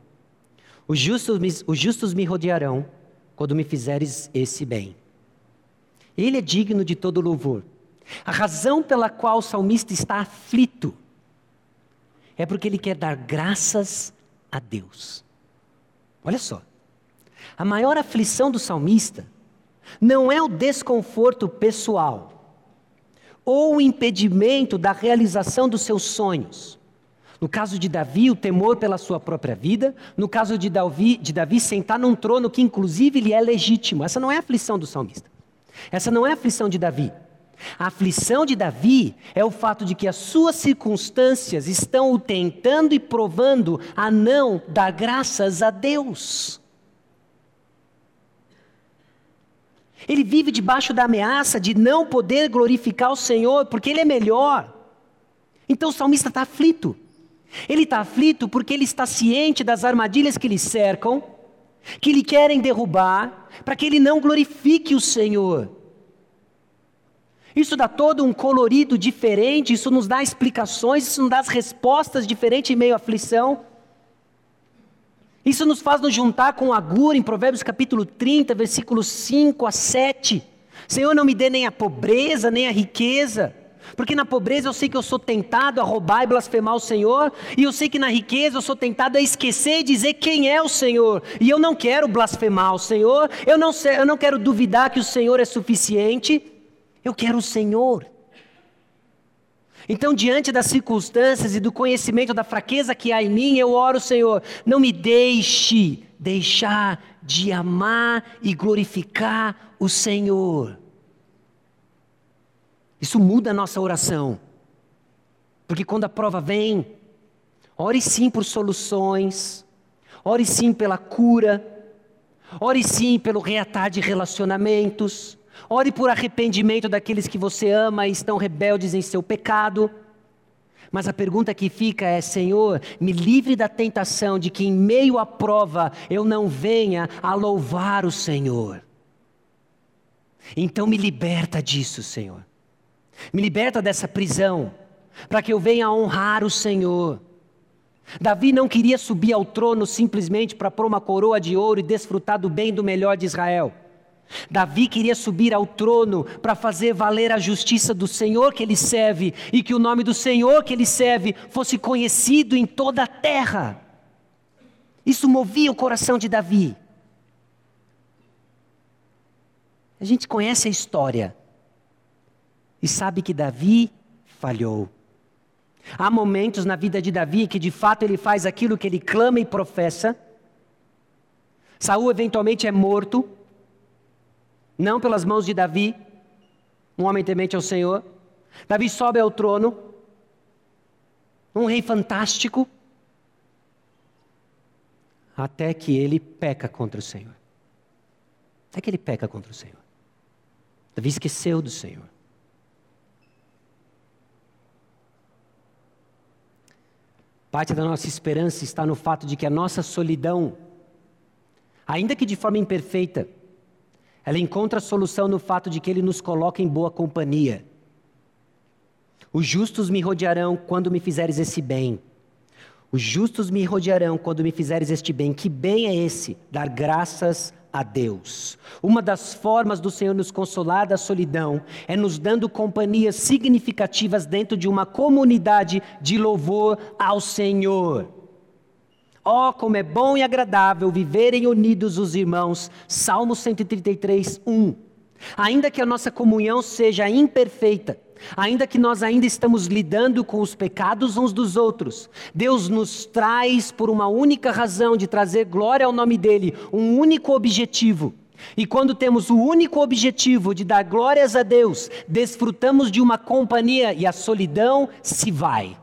Os justos, me, os justos me rodearão quando me fizeres esse bem. Ele é digno de todo louvor. A razão pela qual o salmista está aflito é porque ele quer dar graças a Deus. Olha só. A maior aflição do salmista não é o desconforto pessoal ou o impedimento da realização dos seus sonhos. No caso de Davi, o temor pela sua própria vida. No caso de Davi, de Davi sentar num trono que, inclusive, lhe é legítimo. Essa não é a aflição do salmista. Essa não é a aflição de Davi. A aflição de Davi é o fato de que as suas circunstâncias estão o tentando e provando a não dar graças a Deus. Ele vive debaixo da ameaça de não poder glorificar o Senhor, porque Ele é melhor. Então o salmista está aflito. Ele está aflito porque ele está ciente das armadilhas que lhe cercam, que lhe querem derrubar, para que ele não glorifique o Senhor. Isso dá todo um colorido diferente, isso nos dá explicações, isso nos dá respostas diferentes em meio à aflição. Isso nos faz nos juntar com Agur em Provérbios capítulo 30, versículos 5 a 7. Senhor, não me dê nem a pobreza, nem a riqueza. Porque na pobreza eu sei que eu sou tentado a roubar e blasfemar o Senhor, e eu sei que na riqueza eu sou tentado a esquecer e dizer quem é o Senhor, e eu não quero blasfemar o Senhor, eu não, eu não quero duvidar que o Senhor é suficiente, eu quero o Senhor. Então, diante das circunstâncias e do conhecimento da fraqueza que há em mim, eu oro, Senhor, não me deixe deixar de amar e glorificar o Senhor. Isso muda a nossa oração. Porque quando a prova vem, ore sim por soluções, ore sim pela cura, ore sim pelo reatar de relacionamentos, ore por arrependimento daqueles que você ama e estão rebeldes em seu pecado. Mas a pergunta que fica é: Senhor, me livre da tentação de que em meio à prova eu não venha a louvar o Senhor. Então me liberta disso, Senhor. Me liberta dessa prisão, para que eu venha honrar o Senhor. Davi não queria subir ao trono simplesmente para pôr uma coroa de ouro e desfrutar do bem do melhor de Israel. Davi queria subir ao trono para fazer valer a justiça do Senhor que ele serve e que o nome do Senhor que ele serve fosse conhecido em toda a terra. Isso movia o coração de Davi. A gente conhece a história e sabe que Davi falhou. Há momentos na vida de Davi que de fato ele faz aquilo que ele clama e professa. Saul eventualmente é morto, não pelas mãos de Davi, um homem temente ao Senhor. Davi sobe ao trono, um rei fantástico, até que ele peca contra o Senhor. Até que ele peca contra o Senhor. Davi esqueceu do Senhor. Parte da nossa esperança está no fato de que a nossa solidão, ainda que de forma imperfeita, ela encontra solução no fato de que Ele nos coloca em boa companhia. Os justos me rodearão quando me fizeres esse bem. Os justos me rodearão quando me fizeres este bem. Que bem é esse? Dar graças a Deus. Uma das formas do Senhor nos consolar da solidão é nos dando companhias significativas dentro de uma comunidade de louvor ao Senhor. Oh, como é bom e agradável viverem unidos os irmãos. Salmo 133, 1. Ainda que a nossa comunhão seja imperfeita, ainda que nós ainda estamos lidando com os pecados uns dos outros, Deus nos traz por uma única razão de trazer glória ao nome dele, um único objetivo. E quando temos o único objetivo de dar glórias a Deus, desfrutamos de uma companhia e a solidão se vai.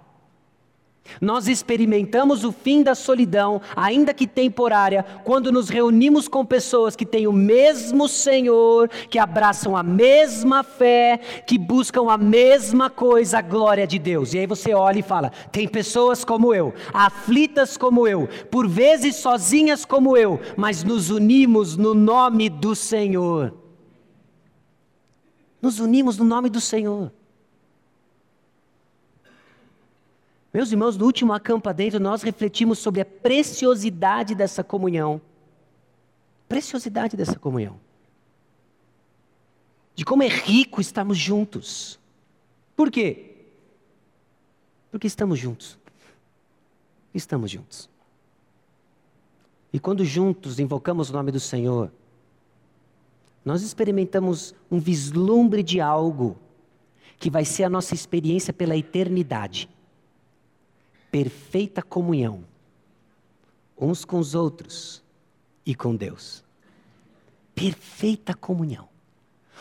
Nós experimentamos o fim da solidão, ainda que temporária, quando nos reunimos com pessoas que têm o mesmo Senhor, que abraçam a mesma fé, que buscam a mesma coisa, a glória de Deus. E aí você olha e fala: tem pessoas como eu, aflitas como eu, por vezes sozinhas como eu, mas nos unimos no nome do Senhor. Nos unimos no nome do Senhor. Meus irmãos, no último acampa dentro, nós refletimos sobre a preciosidade dessa comunhão. Preciosidade dessa comunhão. De como é rico estarmos juntos. Por quê? Porque estamos juntos. Estamos juntos. E quando juntos invocamos o nome do Senhor, nós experimentamos um vislumbre de algo que vai ser a nossa experiência pela eternidade perfeita comunhão uns com os outros e com Deus. Perfeita comunhão.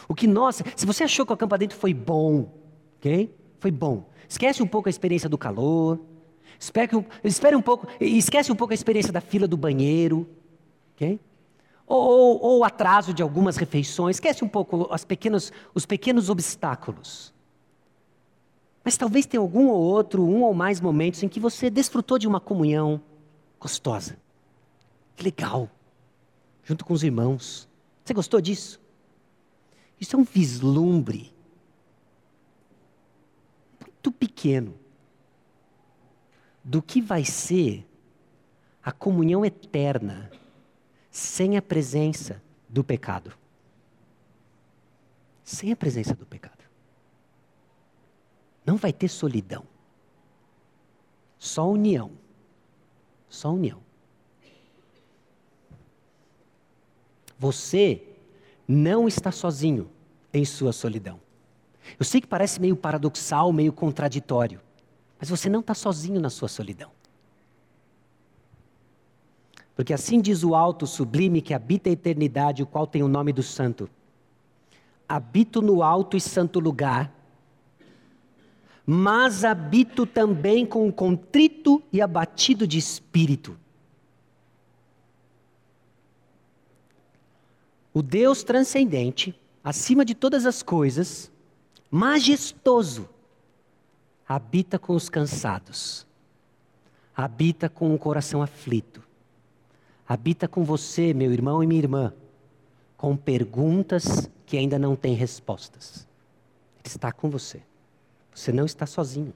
O que nós, se você achou que o acampamento foi bom, ok? Foi bom. Esquece um pouco a experiência do calor. Espere, espere um pouco, esquece um pouco a experiência da fila do banheiro, ok? Ou, o atraso de algumas refeições. Esquece um pouco as pequenos, os pequenos obstáculos. Mas talvez tenha algum ou outro, um ou mais momentos em que você desfrutou de uma comunhão gostosa. Que legal. Junto com os irmãos. Você gostou disso? Isso é um vislumbre muito pequeno do que vai ser a comunhão eterna sem a presença do pecado. Sem a presença do pecado. Não vai ter solidão. Só união. Só união. Você não está sozinho em sua solidão. Eu sei que parece meio paradoxal, meio contraditório, mas você não está sozinho na sua solidão. Porque assim diz o alto sublime que habita a eternidade, o qual tem o nome do santo. Habito no alto e santo lugar, mas habito também com o contrito e abatido de espírito. O Deus transcendente, acima de todas as coisas, majestoso, habita com os cansados, habita com o coração aflito, habita com você, meu irmão e minha irmã, com perguntas que ainda não têm respostas. Ele está com você. Você não está sozinho.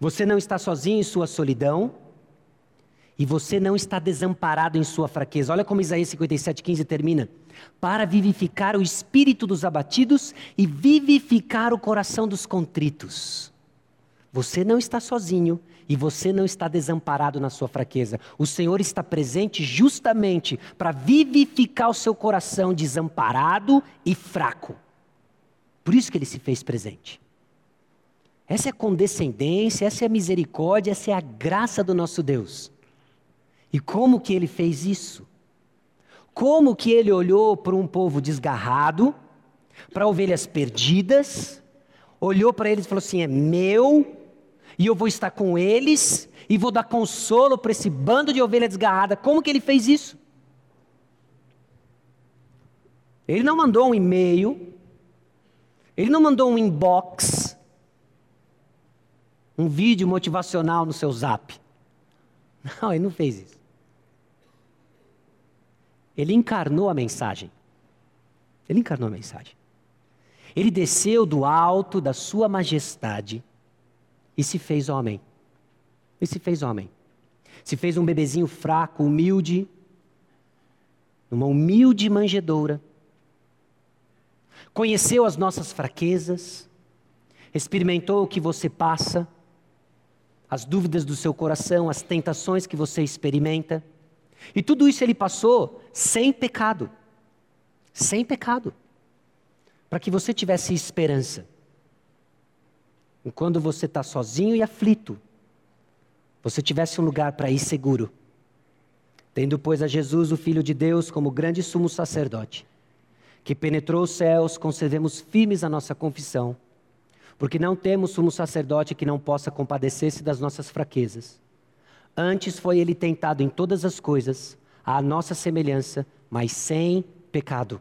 Você não está sozinho em sua solidão. E você não está desamparado em sua fraqueza. Olha como Isaías 57,15 termina. Para vivificar o espírito dos abatidos e vivificar o coração dos contritos. Você não está sozinho e você não está desamparado na sua fraqueza. O Senhor está presente justamente para vivificar o seu coração desamparado e fraco. Por isso que ele se fez presente. Essa é a condescendência, essa é a misericórdia, essa é a graça do nosso Deus. E como que ele fez isso? Como que ele olhou para um povo desgarrado, para ovelhas perdidas, olhou para eles e falou assim: é meu, e eu vou estar com eles, e vou dar consolo para esse bando de ovelha desgarrada. Como que ele fez isso? Ele não mandou um e-mail, ele não mandou um inbox, um vídeo motivacional no seu zap. Não, ele não fez isso. Ele encarnou a mensagem. Ele encarnou a mensagem. Ele desceu do alto da sua majestade e se fez homem. E se fez homem. Se fez um bebezinho fraco, humilde, numa humilde manjedoura. Conheceu as nossas fraquezas, experimentou o que você passa, as dúvidas do seu coração, as tentações que você experimenta. E tudo isso ele passou sem pecado. Sem pecado. Para que você tivesse esperança. E quando você está sozinho e aflito, você tivesse um lugar para ir seguro. Tendo, pois, a Jesus, o Filho de Deus, como grande sumo sacerdote, que penetrou os céus, concedemos firmes a nossa confissão, porque não temos sumo sacerdote que não possa compadecer-se das nossas fraquezas. Antes foi ele tentado em todas as coisas, à nossa semelhança, mas sem pecado.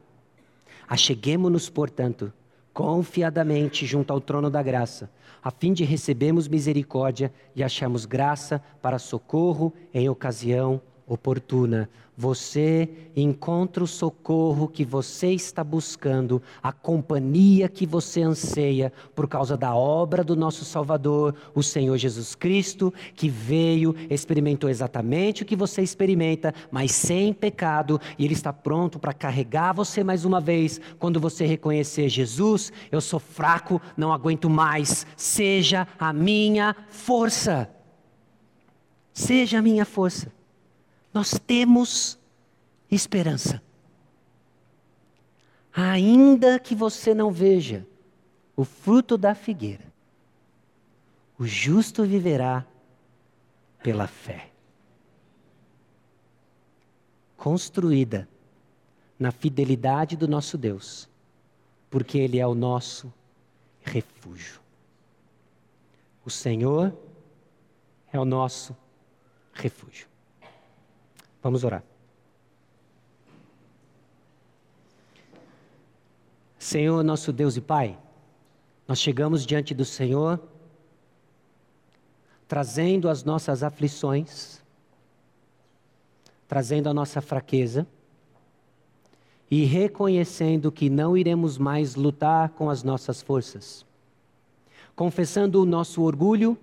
Acheguemo-nos, portanto, confiadamente junto ao trono da graça, a fim de recebermos misericórdia e acharmos graça para socorro em ocasião oportuna. Você encontra o socorro que você está buscando, a companhia que você anseia, por causa da obra do nosso Salvador, o Senhor Jesus Cristo, que veio, experimentou exatamente o que você experimenta, mas sem pecado, e Ele está pronto para carregar você mais uma vez, quando você reconhecer Jesus, eu sou fraco, não aguento mais, seja a minha força. Seja a minha força nós temos esperança. Ainda que você não veja o fruto da figueira, o justo viverá pela fé. Construída na fidelidade do nosso Deus, porque Ele é o nosso refúgio. O Senhor é o nosso refúgio. Vamos orar. Senhor, nosso Deus e Pai, nós chegamos diante do Senhor, trazendo as nossas aflições, trazendo a nossa fraqueza e reconhecendo que não iremos mais lutar com as nossas forças, confessando o nosso orgulho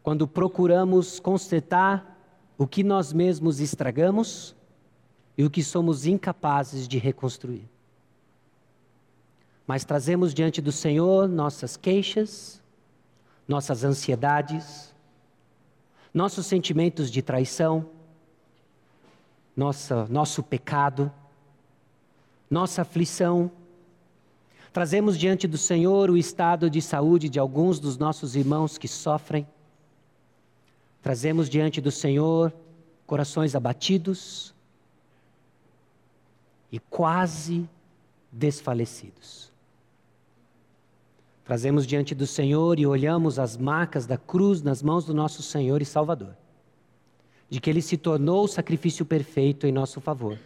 quando procuramos consertar o que nós mesmos estragamos e o que somos incapazes de reconstruir. Mas trazemos diante do Senhor nossas queixas, nossas ansiedades, nossos sentimentos de traição, nossa, nosso pecado, nossa aflição. Trazemos diante do Senhor o estado de saúde de alguns dos nossos irmãos que sofrem. Trazemos diante do Senhor corações abatidos e quase desfalecidos. Trazemos diante do Senhor e olhamos as marcas da cruz nas mãos do nosso Senhor e Salvador, de que Ele se tornou o sacrifício perfeito em nosso favor,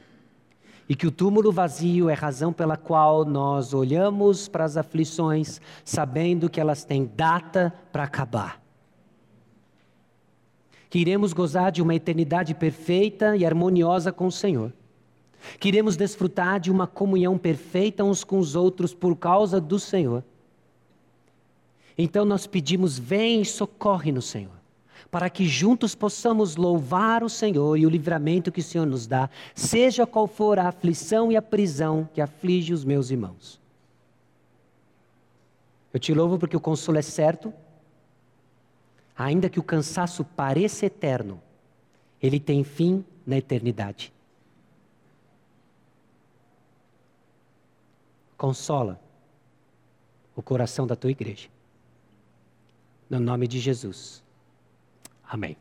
e que o túmulo vazio é razão pela qual nós olhamos para as aflições, sabendo que elas têm data para acabar que iremos gozar de uma eternidade perfeita e harmoniosa com o Senhor. Que iremos desfrutar de uma comunhão perfeita uns com os outros por causa do Senhor. Então nós pedimos: vem e socorre no Senhor, para que juntos possamos louvar o Senhor e o livramento que o Senhor nos dá, seja qual for a aflição e a prisão que aflige os meus irmãos. Eu te louvo porque o consolo é certo, ainda que o cansaço pareça eterno, ele tem fim na eternidade. Consola o coração da tua igreja. No nome de Jesus. Amém.